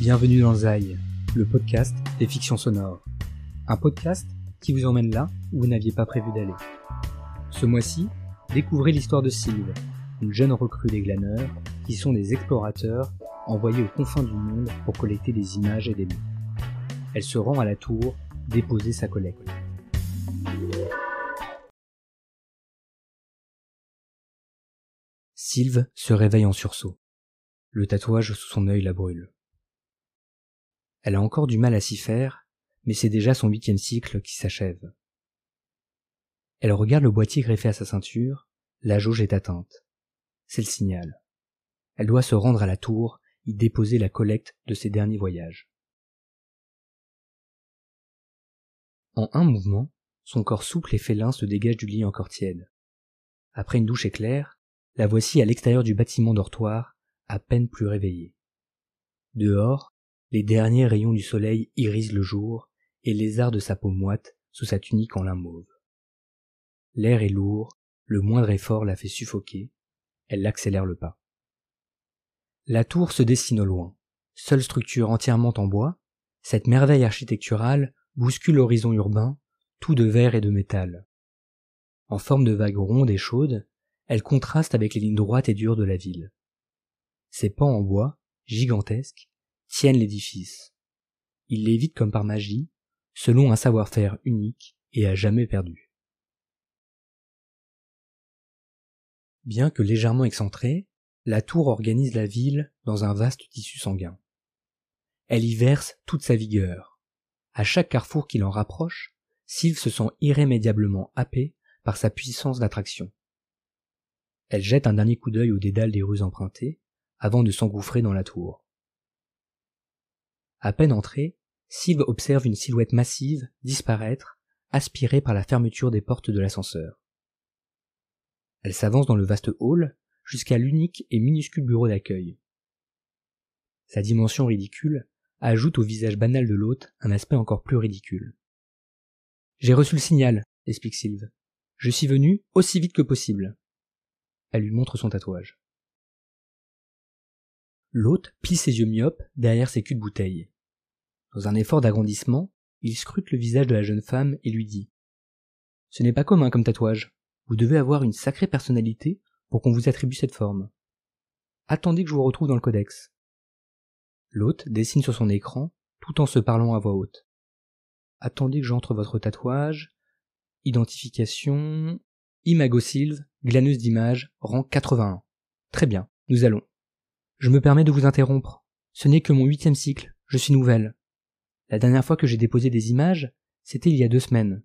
Bienvenue dans Zai, le podcast des fictions sonores. Un podcast qui vous emmène là où vous n'aviez pas prévu d'aller. Ce mois-ci, découvrez l'histoire de Sylve, une jeune recrue des glaneurs qui sont des explorateurs envoyés aux confins du monde pour collecter des images et des mots. Elle se rend à la tour déposer sa collecte. Sylve se réveille en sursaut. Le tatouage sous son œil la brûle. Elle a encore du mal à s'y faire, mais c'est déjà son huitième cycle qui s'achève. Elle regarde le boîtier greffé à sa ceinture, la jauge est atteinte. C'est le signal. Elle doit se rendre à la tour, y déposer la collecte de ses derniers voyages. En un mouvement, son corps souple et félin se dégage du lit encore tiède. Après une douche éclair, la voici à l'extérieur du bâtiment dortoir, à peine plus réveillée. Dehors, les derniers rayons du soleil irisent le jour et lézardent de sa peau moite sous sa tunique en lin mauve. L'air est lourd, le moindre effort la fait suffoquer, elle accélère le pas. La tour se dessine au loin. Seule structure entièrement en bois, cette merveille architecturale bouscule l'horizon urbain, tout de verre et de métal. En forme de vague ronde et chaude, elle contraste avec les lignes droites et dures de la ville. Ses pans en bois, gigantesques, tiennent l'édifice. Il l'évite comme par magie, selon un savoir-faire unique et à jamais perdu. Bien que légèrement excentrée, la tour organise la ville dans un vaste tissu sanguin. Elle y verse toute sa vigueur. À chaque carrefour qui l'en rapproche, Sylve se sent irrémédiablement happé par sa puissance d'attraction. Elle jette un dernier coup d'œil au dédale des rues empruntées, avant de s'engouffrer dans la tour. À peine entrée, Sylve observe une silhouette massive disparaître, aspirée par la fermeture des portes de l'ascenseur. Elle s'avance dans le vaste hall jusqu'à l'unique et minuscule bureau d'accueil. Sa dimension ridicule ajoute au visage banal de l'hôte un aspect encore plus ridicule. J'ai reçu le signal, explique Sylve. Je suis venu aussi vite que possible. Elle lui montre son tatouage. L'hôte plie ses yeux myopes derrière ses culs de bouteille. Dans un effort d'agrandissement, il scrute le visage de la jeune femme et lui dit Ce n'est pas commun comme tatouage. Vous devez avoir une sacrée personnalité pour qu'on vous attribue cette forme. Attendez que je vous retrouve dans le codex. L'hôte dessine sur son écran tout en se parlant à voix haute. Attendez que j'entre votre tatouage. Identification. Imagosilve, glaneuse d'image, rang 81. Très bien, nous allons. Je me permets de vous interrompre. Ce n'est que mon huitième cycle, je suis nouvelle. La dernière fois que j'ai déposé des images, c'était il y a deux semaines.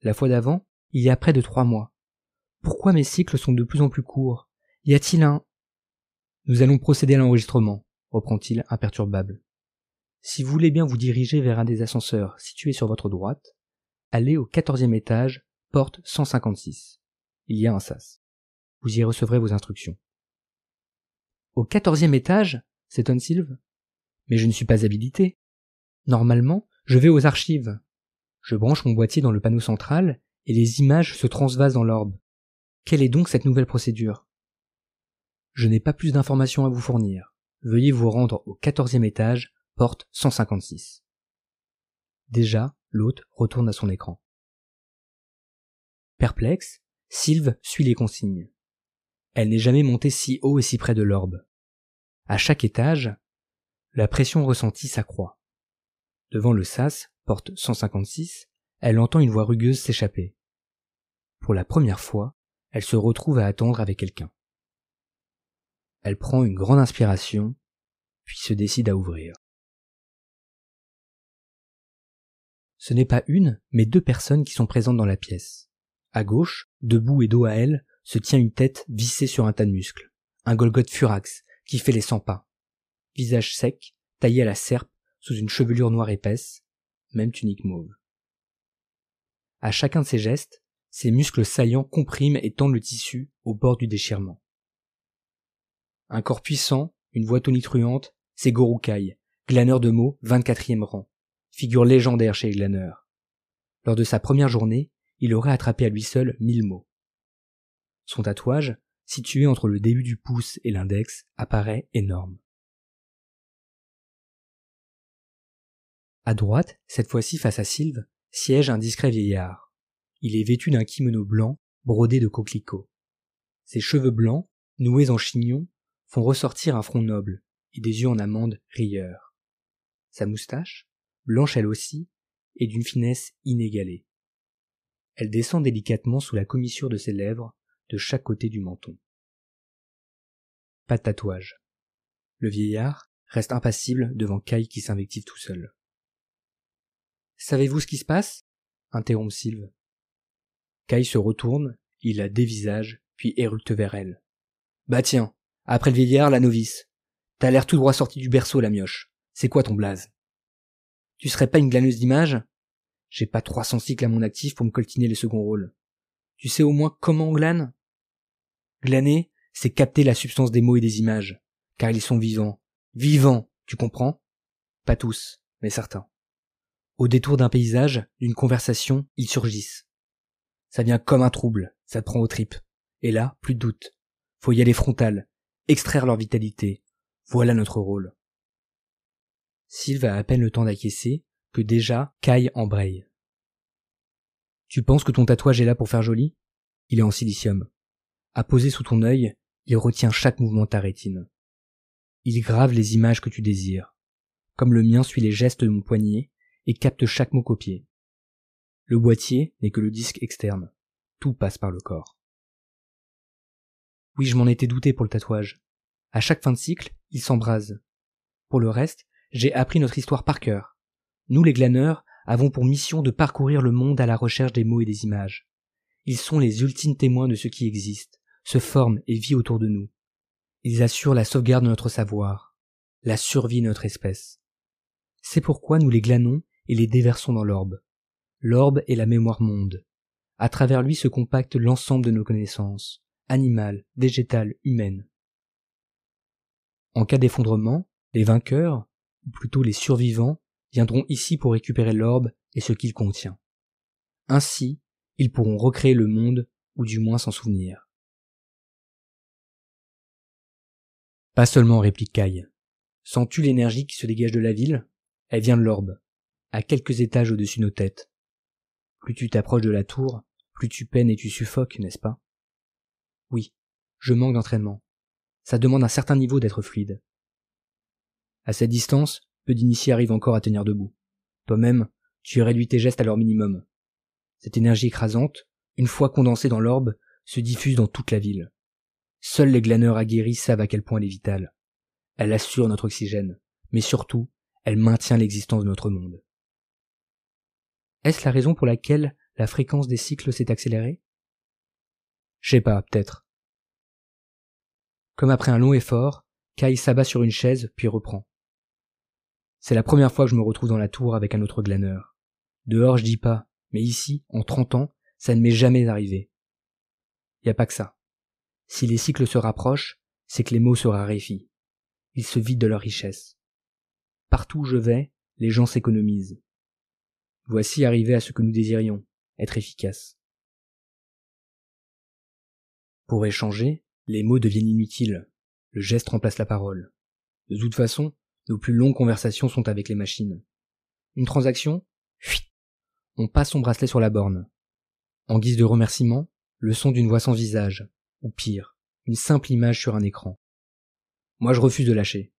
La fois d'avant, il y a près de trois mois. Pourquoi mes cycles sont de plus en plus courts? Y a-t-il un... Nous allons procéder à l'enregistrement, reprend-il imperturbable. Si vous voulez bien vous diriger vers un des ascenseurs situés sur votre droite, allez au quatorzième étage, porte 156. Il y a un sas. Vous y recevrez vos instructions. Au quatorzième étage s'étonne Sylve. Mais je ne suis pas habilité. Normalement, je vais aux archives. Je branche mon boîtier dans le panneau central et les images se transvasent dans l'orbe. Quelle est donc cette nouvelle procédure? Je n'ai pas plus d'informations à vous fournir. Veuillez vous rendre au quatorzième étage, porte 156. Déjà, l'hôte retourne à son écran. Perplexe, Sylve suit les consignes. Elle n'est jamais montée si haut et si près de l'orbe. À chaque étage, la pression ressentie s'accroît. Devant le sas, porte 156, elle entend une voix rugueuse s'échapper. Pour la première fois, elle se retrouve à attendre avec quelqu'un. Elle prend une grande inspiration, puis se décide à ouvrir. Ce n'est pas une, mais deux personnes qui sont présentes dans la pièce. À gauche, debout et dos à elle, se tient une tête vissée sur un tas de muscles, un Golgoth furax qui fait les cent pas. Visage sec, taillé à la serpe, sous une chevelure noire épaisse, même tunique mauve. À chacun de ses gestes, ses muscles saillants compriment et tendent le tissu au bord du déchirement. Un corps puissant, une voix tonitruante, c'est Gorukai, glaneur de mots, 24e rang, figure légendaire chez les glaneurs. Lors de sa première journée, il aurait attrapé à lui seul mille mots. Son tatouage, situé entre le début du pouce et l'index, apparaît énorme. À droite, cette fois-ci face à Sylve, siège un discret vieillard. Il est vêtu d'un kimono blanc brodé de coquelicots. Ses cheveux blancs, noués en chignon, font ressortir un front noble et des yeux en amande rieurs. Sa moustache, blanche elle aussi, est d'une finesse inégalée. Elle descend délicatement sous la commissure de ses lèvres de chaque côté du menton. Pas de tatouage. Le vieillard reste impassible devant Kai qui s'invective tout seul. Savez-vous ce qui se passe? interrompt Sylve. Kai se retourne, il la dévisage, puis éructe vers elle. Bah tiens, après le vieillard, la novice. T'as l'air tout droit sorti du berceau, la mioche. C'est quoi ton blaze? Tu serais pas une glaneuse d'images J'ai pas 300 cycles à mon actif pour me coltiner les seconds rôles. Tu sais au moins comment on glane? Glaner, c'est capter la substance des mots et des images, car ils sont vivants. Vivants, tu comprends? Pas tous, mais certains. Au détour d'un paysage, d'une conversation, ils surgissent. Ça vient comme un trouble, ça te prend aux tripes. Et là, plus de doute. Faut y aller frontal, extraire leur vitalité. Voilà notre rôle. Sylve a à peine le temps d'acquiescer que déjà Kai embraye. Tu penses que ton tatouage est là pour faire joli? Il est en silicium. À poser sous ton œil, il retient chaque mouvement de ta rétine. Il grave les images que tu désires. Comme le mien suit les gestes de mon poignet et capte chaque mot copié. Le boîtier n'est que le disque externe. Tout passe par le corps. Oui, je m'en étais douté pour le tatouage. À chaque fin de cycle, il s'embrase. Pour le reste, j'ai appris notre histoire par cœur. Nous, les glaneurs, avons pour mission de parcourir le monde à la recherche des mots et des images. Ils sont les ultimes témoins de ce qui existe, se forme et vit autour de nous. Ils assurent la sauvegarde de notre savoir, la survie de notre espèce. C'est pourquoi nous les glanons et les déversons dans l'orbe. L'orbe est la mémoire monde. À travers lui se compacte l'ensemble de nos connaissances, animales, végétales, humaines. En cas d'effondrement, les vainqueurs, ou plutôt les survivants, viendront ici pour récupérer l'orbe et ce qu'il contient. Ainsi, ils pourront recréer le monde, ou du moins s'en souvenir. Pas seulement, réplique Kai. Sens-tu l'énergie qui se dégage de la ville? Elle vient de l'orbe, à quelques étages au-dessus de nos têtes. Plus tu t'approches de la tour, plus tu peines et tu suffoques, n'est-ce pas? Oui, je manque d'entraînement. Ça demande un certain niveau d'être fluide. À cette distance, peu d'initiés arrivent encore à tenir debout. Toi-même, tu réduis tes gestes à leur minimum. Cette énergie écrasante, une fois condensée dans l'orbe, se diffuse dans toute la ville. Seuls les glaneurs aguerris savent à quel point elle est vitale. Elle assure notre oxygène, mais surtout, elle maintient l'existence de notre monde. Est-ce la raison pour laquelle la fréquence des cycles s'est accélérée? Je sais pas, peut-être. Comme après un long effort, Kai s'abat sur une chaise puis reprend. C'est la première fois que je me retrouve dans la tour avec un autre glaneur. Dehors, je dis pas, mais ici, en trente ans, ça ne m'est jamais arrivé. Y a pas que ça. Si les cycles se rapprochent, c'est que les mots se raréfient. Ils se vident de leur richesse. Partout où je vais, les gens s'économisent. Voici arrivé à ce que nous désirions, être efficaces. Pour échanger, les mots deviennent inutiles, le geste remplace la parole. De toute façon, nos plus longues conversations sont avec les machines. Une transaction On passe son bracelet sur la borne. En guise de remerciement, le son d'une voix sans visage, ou pire, une simple image sur un écran. Moi je refuse de lâcher.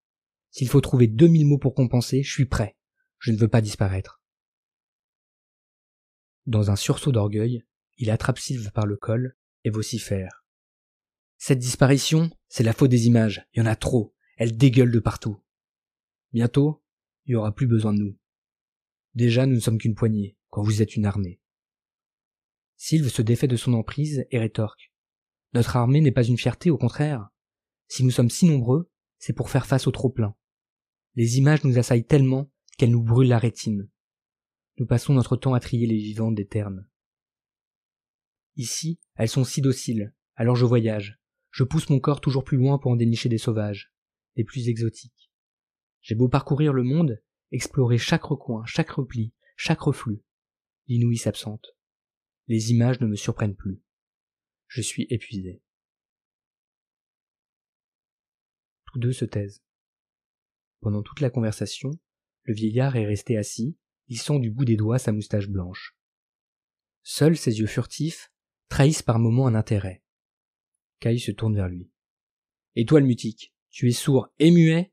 S'il faut trouver deux mille mots pour compenser, je suis prêt. Je ne veux pas disparaître. Dans un sursaut d'orgueil, il attrape Sylve par le col et vocifère. Cette disparition, c'est la faute des images. Il y en a trop. Elles dégueulent de partout. Bientôt, il n'y aura plus besoin de nous. Déjà, nous ne sommes qu'une poignée, quand vous êtes une armée. Sylve se défait de son emprise et rétorque. Notre armée n'est pas une fierté, au contraire. Si nous sommes si nombreux, c'est pour faire face au trop-plein. Les images nous assaillent tellement qu'elles nous brûlent la rétine. Nous passons notre temps à trier les vivantes des ternes. Ici, elles sont si dociles, alors je voyage. Je pousse mon corps toujours plus loin pour en dénicher des sauvages, des plus exotiques. J'ai beau parcourir le monde, explorer chaque recoin, chaque repli, chaque reflux. L'inouï s'absente. Les images ne me surprennent plus. Je suis épuisé. Tous deux se taisent. Pendant toute la conversation, le vieillard est resté assis, lissant du bout des doigts sa moustache blanche. Seuls ses yeux furtifs trahissent par moments un intérêt. Kai se tourne vers lui. Et toi, le mutique, tu es sourd et muet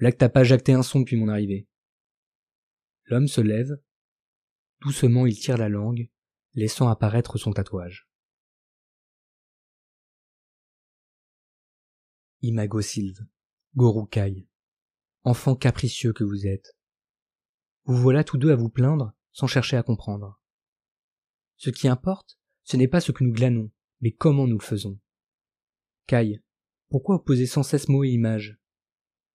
Là que t'as pas jacté un son depuis mon arrivée. L'homme se lève. Doucement, il tire la langue, laissant apparaître son tatouage. Imago Sylve, Goru Kai, enfant capricieux que vous êtes. Vous voilà tous deux à vous plaindre sans chercher à comprendre. Ce qui importe, ce n'est pas ce que nous glanons, mais comment nous le faisons. Kai, pourquoi opposer sans cesse mots et images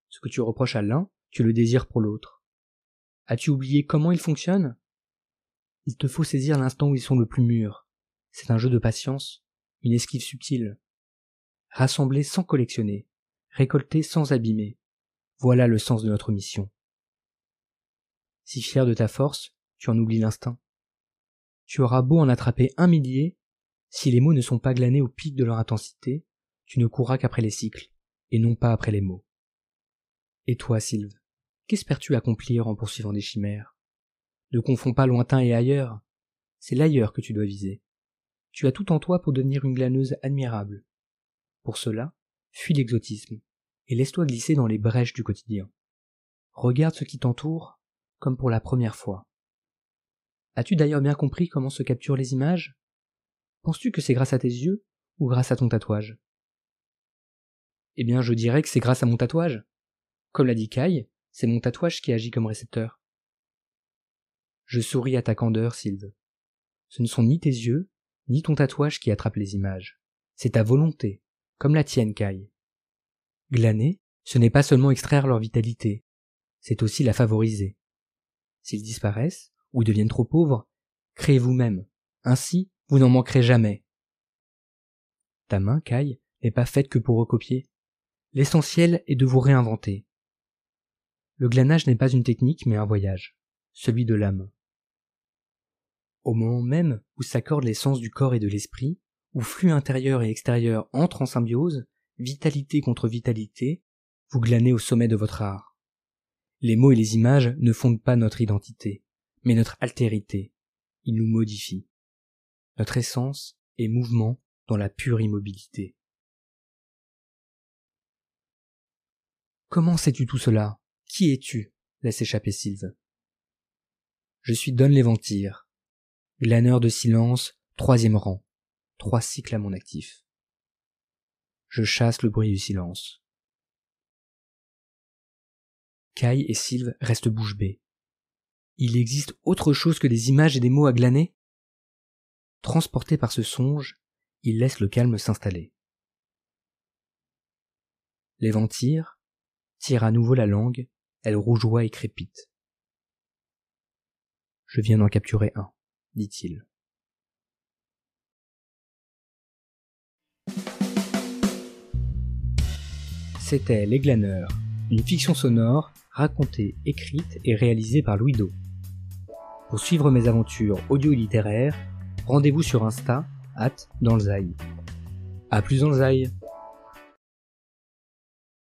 Ce que tu reproches à l'un, tu le désires pour l'autre. As-tu oublié comment ils fonctionnent Il te faut saisir l'instant où ils sont le plus mûrs. C'est un jeu de patience, une esquive subtile. Rassembler sans collectionner, récolter sans abîmer. Voilà le sens de notre mission. Si fier de ta force, tu en oublies l'instinct. Tu auras beau en attraper un millier, si les mots ne sont pas glanés au pic de leur intensité, tu ne courras qu'après les cycles, et non pas après les mots. Et toi, Sylve, qu'espères-tu accomplir en poursuivant des chimères? Ne confonds pas lointain et ailleurs, c'est l'ailleurs que tu dois viser. Tu as tout en toi pour devenir une glaneuse admirable. Pour cela, fuis l'exotisme, et laisse-toi glisser dans les brèches du quotidien. Regarde ce qui t'entoure comme pour la première fois. As-tu d'ailleurs bien compris comment se capturent les images? Penses-tu que c'est grâce à tes yeux ou grâce à ton tatouage? Eh bien, je dirais que c'est grâce à mon tatouage. Comme l'a dit Kai, c'est mon tatouage qui agit comme récepteur. Je souris à ta candeur, Sylve. Ce ne sont ni tes yeux, ni ton tatouage qui attrapent les images. C'est ta volonté, comme la tienne, Kai. Glaner, ce n'est pas seulement extraire leur vitalité, c'est aussi la favoriser. S'ils disparaissent, ou deviennent trop pauvres, créez vous-même. Ainsi, vous n'en manquerez jamais. Ta main, Kai, n'est pas faite que pour recopier. L'essentiel est de vous réinventer. Le glanage n'est pas une technique mais un voyage, celui de l'âme. Au moment même où s'accordent l'essence du corps et de l'esprit, où flux intérieur et extérieur entrent en symbiose, vitalité contre vitalité, vous glanez au sommet de votre art. Les mots et les images ne fondent pas notre identité, mais notre altérité. Ils nous modifient. Notre essence est mouvement dans la pure immobilité. Comment sais-tu tout cela? Qui es-tu? laisse échapper Sylve. Je suis Don Léventir, glaneur de silence, troisième rang, trois cycles à mon actif. Je chasse le bruit du silence. Kai et Sylve restent bouche bée. Il existe autre chose que des images et des mots à glaner? Transporté par ce songe, il laisse le calme s'installer. L'éventir tire à nouveau la langue, elle rougeoie et crépite. Je viens d'en capturer un, dit-il. C'était Les Glaneurs, une fiction sonore racontée, écrite et réalisée par Louis Do. Pour suivre mes aventures audio littéraires, rendez-vous sur Insta, at dans A plus dans le